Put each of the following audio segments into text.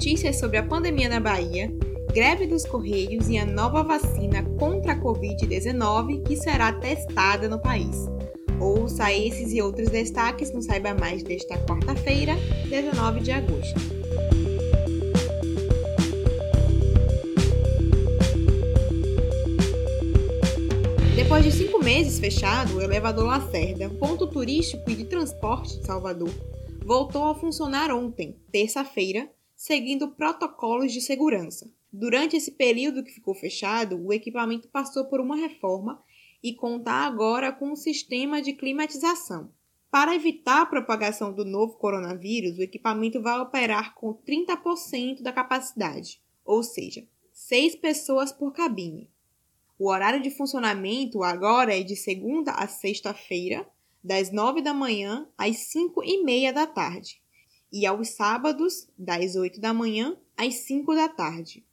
notícias sobre a pandemia na Bahia, greve dos Correios e a nova vacina contra a Covid-19 que será testada no país. Ouça esses e outros destaques no Saiba Mais desta quarta-feira, 19 de agosto. Depois de cinco meses fechado, o elevador Lacerda, ponto turístico e de transporte de Salvador, voltou a funcionar ontem, terça-feira, seguindo protocolos de segurança. Durante esse período que ficou fechado, o equipamento passou por uma reforma e conta agora com um sistema de climatização. Para evitar a propagação do novo coronavírus, o equipamento vai operar com 30% da capacidade, ou seja, 6 pessoas por cabine. O horário de funcionamento agora é de segunda a sexta-feira, das 9 da manhã às 5 e meia da tarde, e aos sábados, das 8 da manhã às 5 da tarde.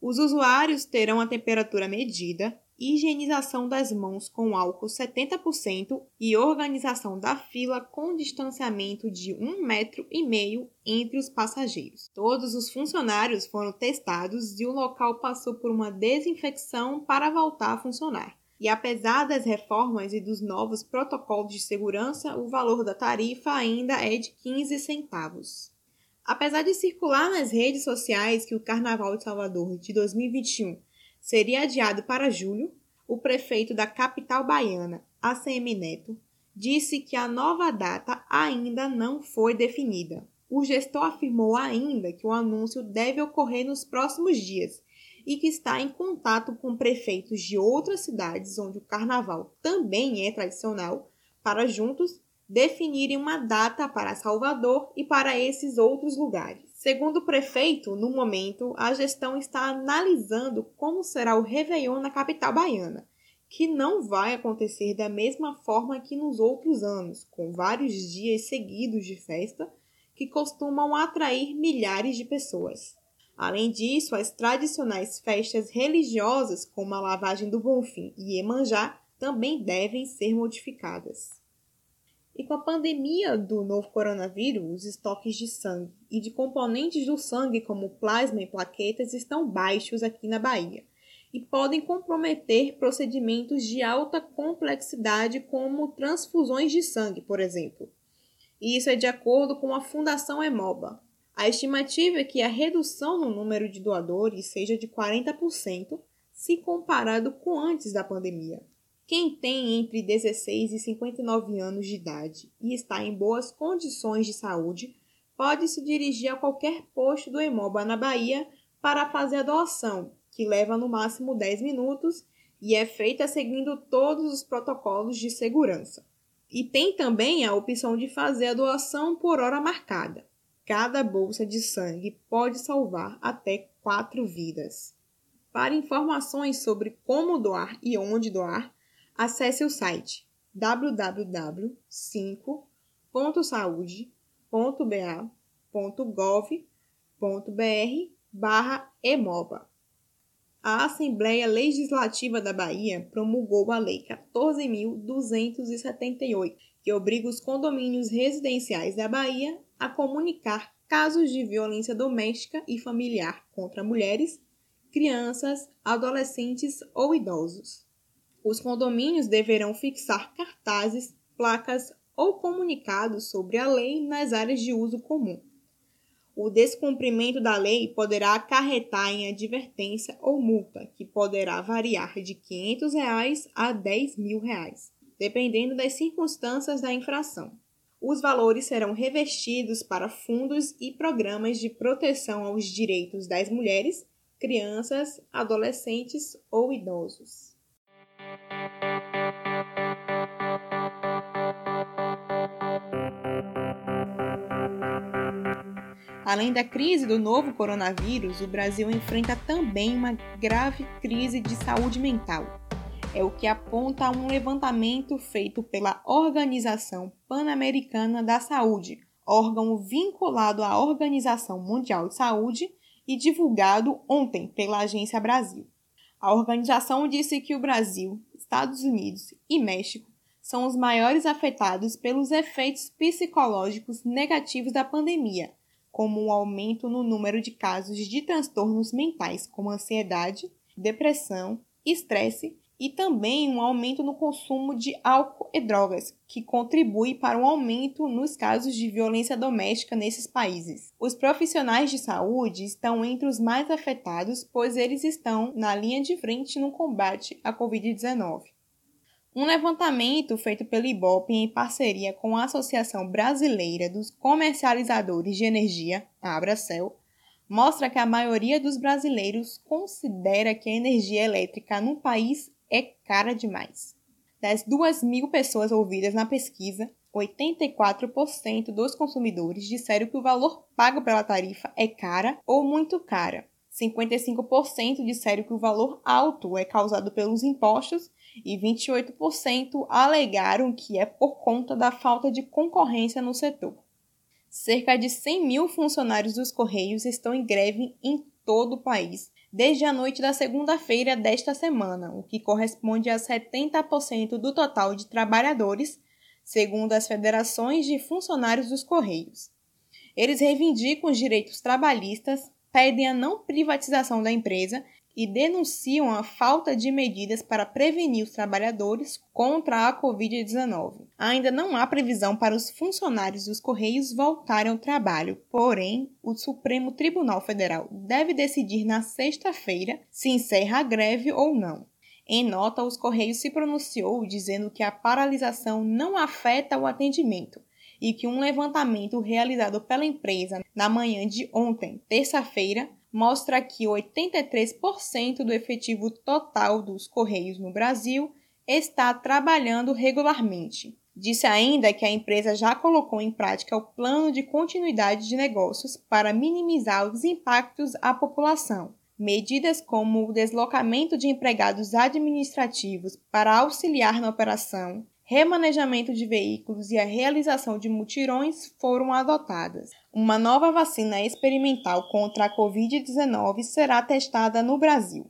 Os usuários terão a temperatura medida, higienização das mãos com álcool 70% e organização da fila com distanciamento de um metro e meio entre os passageiros. Todos os funcionários foram testados e o local passou por uma desinfecção para voltar a funcionar. E apesar das reformas e dos novos protocolos de segurança, o valor da tarifa ainda é de 15 centavos. Apesar de circular nas redes sociais que o Carnaval de Salvador de 2021 seria adiado para julho, o prefeito da capital baiana, ACM Neto, disse que a nova data ainda não foi definida. O gestor afirmou ainda que o anúncio deve ocorrer nos próximos dias e que está em contato com prefeitos de outras cidades onde o carnaval também é tradicional para juntos definirem uma data para Salvador e para esses outros lugares. Segundo o prefeito, no momento, a gestão está analisando como será o Réveillon na capital baiana, que não vai acontecer da mesma forma que nos outros anos, com vários dias seguidos de festa que costumam atrair milhares de pessoas. Além disso, as tradicionais festas religiosas, como a lavagem do Bonfim e Emanjá, também devem ser modificadas. E com a pandemia do novo coronavírus, os estoques de sangue e de componentes do sangue, como plasma e plaquetas, estão baixos aqui na Bahia e podem comprometer procedimentos de alta complexidade, como transfusões de sangue, por exemplo. E isso é de acordo com a Fundação Hemoba. A estimativa é que a redução no número de doadores seja de 40% se comparado com antes da pandemia. Quem tem entre 16 e 59 anos de idade e está em boas condições de saúde pode se dirigir a qualquer posto do Hemoba na Bahia para fazer a doação, que leva no máximo 10 minutos e é feita seguindo todos os protocolos de segurança. E tem também a opção de fazer a doação por hora marcada. Cada bolsa de sangue pode salvar até quatro vidas. Para informações sobre como doar e onde doar, acesse o site www.5.saude.ba.gov.br barra EMOBA. A Assembleia Legislativa da Bahia promulgou a Lei 14.278, que obriga os condomínios residenciais da Bahia a comunicar casos de violência doméstica e familiar contra mulheres, crianças, adolescentes ou idosos. Os condomínios deverão fixar cartazes, placas ou comunicados sobre a lei nas áreas de uso comum. O descumprimento da lei poderá acarretar em advertência ou multa, que poderá variar de 500 reais a 10 mil reais, dependendo das circunstâncias da infração. Os valores serão revestidos para fundos e programas de proteção aos direitos das mulheres, crianças, adolescentes ou idosos. Além da crise do novo coronavírus, o Brasil enfrenta também uma grave crise de saúde mental. É o que aponta um levantamento feito pela Organização Pan-Americana da Saúde, órgão vinculado à Organização Mundial de Saúde e divulgado ontem pela Agência Brasil. A organização disse que o Brasil, Estados Unidos e México são os maiores afetados pelos efeitos psicológicos negativos da pandemia, como o um aumento no número de casos de transtornos mentais, como ansiedade, depressão, estresse e também um aumento no consumo de álcool e drogas, que contribui para um aumento nos casos de violência doméstica nesses países. Os profissionais de saúde estão entre os mais afetados, pois eles estão na linha de frente no combate à Covid-19. Um levantamento feito pelo IBOP em parceria com a Associação Brasileira dos Comercializadores de Energia, a Abracel, mostra que a maioria dos brasileiros considera que a energia elétrica no país é cara demais. Das 2 mil pessoas ouvidas na pesquisa, 84% dos consumidores disseram que o valor pago pela tarifa é cara ou muito cara. 55% disseram que o valor alto é causado pelos impostos e 28% alegaram que é por conta da falta de concorrência no setor. Cerca de 100 mil funcionários dos Correios estão em greve em todo o país desde a noite da segunda-feira desta semana, o que corresponde a 70% do total de trabalhadores, segundo as federações de funcionários dos Correios. Eles reivindicam os direitos trabalhistas, pedem a não privatização da empresa e denunciam a falta de medidas para prevenir os trabalhadores contra a Covid-19. Ainda não há previsão para os funcionários dos Correios voltarem ao trabalho, porém, o Supremo Tribunal Federal deve decidir na sexta-feira se encerra a greve ou não. Em nota, os Correios se pronunciou dizendo que a paralisação não afeta o atendimento e que um levantamento realizado pela empresa na manhã de ontem, terça-feira, mostra que 83% do efetivo total dos Correios no Brasil está trabalhando regularmente. Disse ainda que a empresa já colocou em prática o plano de continuidade de negócios para minimizar os impactos à população. Medidas como o deslocamento de empregados administrativos para auxiliar na operação, remanejamento de veículos e a realização de mutirões foram adotadas. Uma nova vacina experimental contra a Covid-19 será testada no Brasil.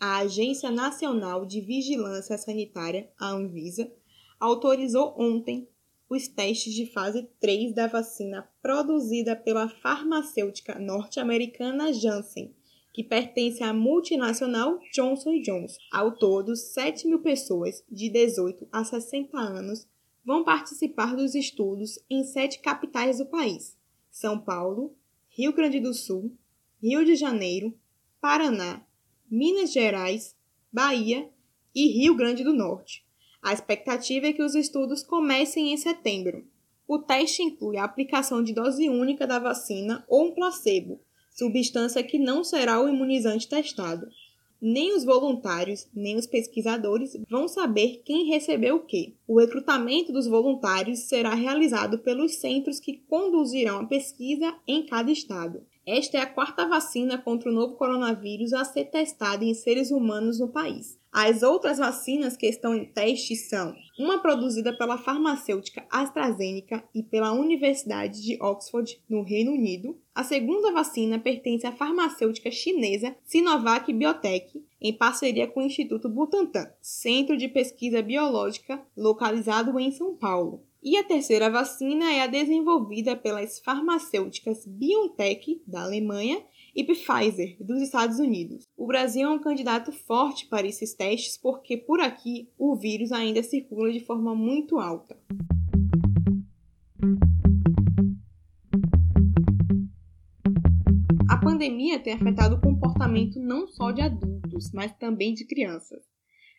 A Agência Nacional de Vigilância Sanitária, a Anvisa, autorizou ontem os testes de fase 3 da vacina produzida pela farmacêutica norte-americana Janssen que pertence à multinacional Johnson Johnson. Ao todo, 7 mil pessoas de 18 a 60 anos vão participar dos estudos em sete capitais do país: São Paulo, Rio Grande do Sul, Rio de Janeiro, Paraná, Minas Gerais, Bahia e Rio Grande do Norte. A expectativa é que os estudos comecem em setembro. O teste inclui a aplicação de dose única da vacina ou um placebo, substância que não será o imunizante testado. Nem os voluntários, nem os pesquisadores vão saber quem recebeu o que. O recrutamento dos voluntários será realizado pelos centros que conduzirão a pesquisa em cada estado. Esta é a quarta vacina contra o novo coronavírus a ser testada em seres humanos no país. As outras vacinas que estão em teste são uma produzida pela farmacêutica AstraZeneca e pela Universidade de Oxford, no Reino Unido. A segunda vacina pertence à farmacêutica chinesa Sinovac Biotech, em parceria com o Instituto Butantan, centro de pesquisa biológica localizado em São Paulo. E a terceira vacina é a desenvolvida pelas farmacêuticas BioNTech, da Alemanha, e Pfizer, dos Estados Unidos. O Brasil é um candidato forte para esses testes porque por aqui o vírus ainda circula de forma muito alta. A pandemia tem afetado o comportamento não só de adultos, mas também de crianças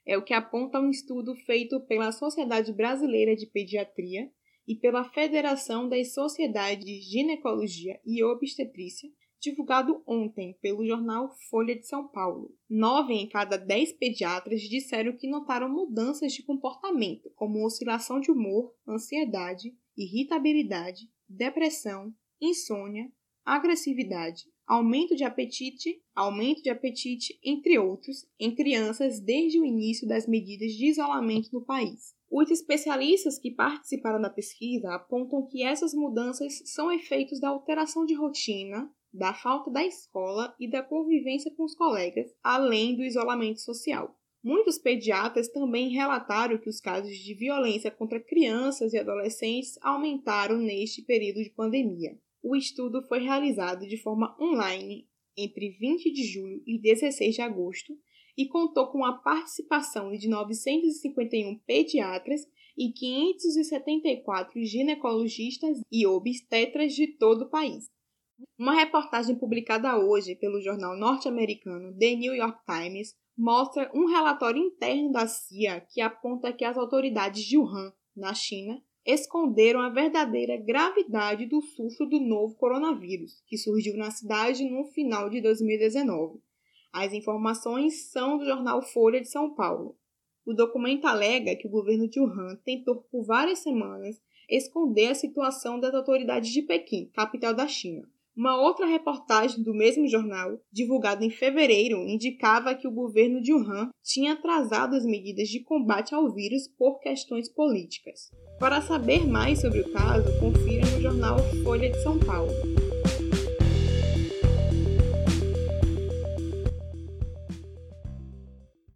é o que aponta um estudo feito pela Sociedade Brasileira de Pediatria e pela Federação das Sociedades de Ginecologia e Obstetrícia, divulgado ontem pelo jornal Folha de São Paulo. Nove em cada dez pediatras disseram que notaram mudanças de comportamento, como oscilação de humor, ansiedade, irritabilidade, depressão, insônia, agressividade, aumento de apetite, aumento de apetite, entre outros, em crianças desde o início das medidas de isolamento no país. Os especialistas que participaram da pesquisa apontam que essas mudanças são efeitos da alteração de rotina, da falta da escola e da convivência com os colegas, além do isolamento social. Muitos pediatras também relataram que os casos de violência contra crianças e adolescentes aumentaram neste período de pandemia. O estudo foi realizado de forma online entre 20 de julho e 16 de agosto e contou com a participação de 951 pediatras e 574 ginecologistas e obstetras de todo o país. Uma reportagem publicada hoje pelo jornal norte-americano The New York Times mostra um relatório interno da CIA que aponta que as autoridades de Wuhan, na China, esconderam a verdadeira gravidade do surto do novo coronavírus, que surgiu na cidade no final de 2019. As informações são do jornal Folha de São Paulo. O documento alega que o governo de Wuhan tentou por várias semanas esconder a situação das autoridades de Pequim, capital da China. Uma outra reportagem do mesmo jornal, divulgada em fevereiro, indicava que o governo de Wuhan tinha atrasado as medidas de combate ao vírus por questões políticas. Para saber mais sobre o caso, confira no jornal Folha de São Paulo.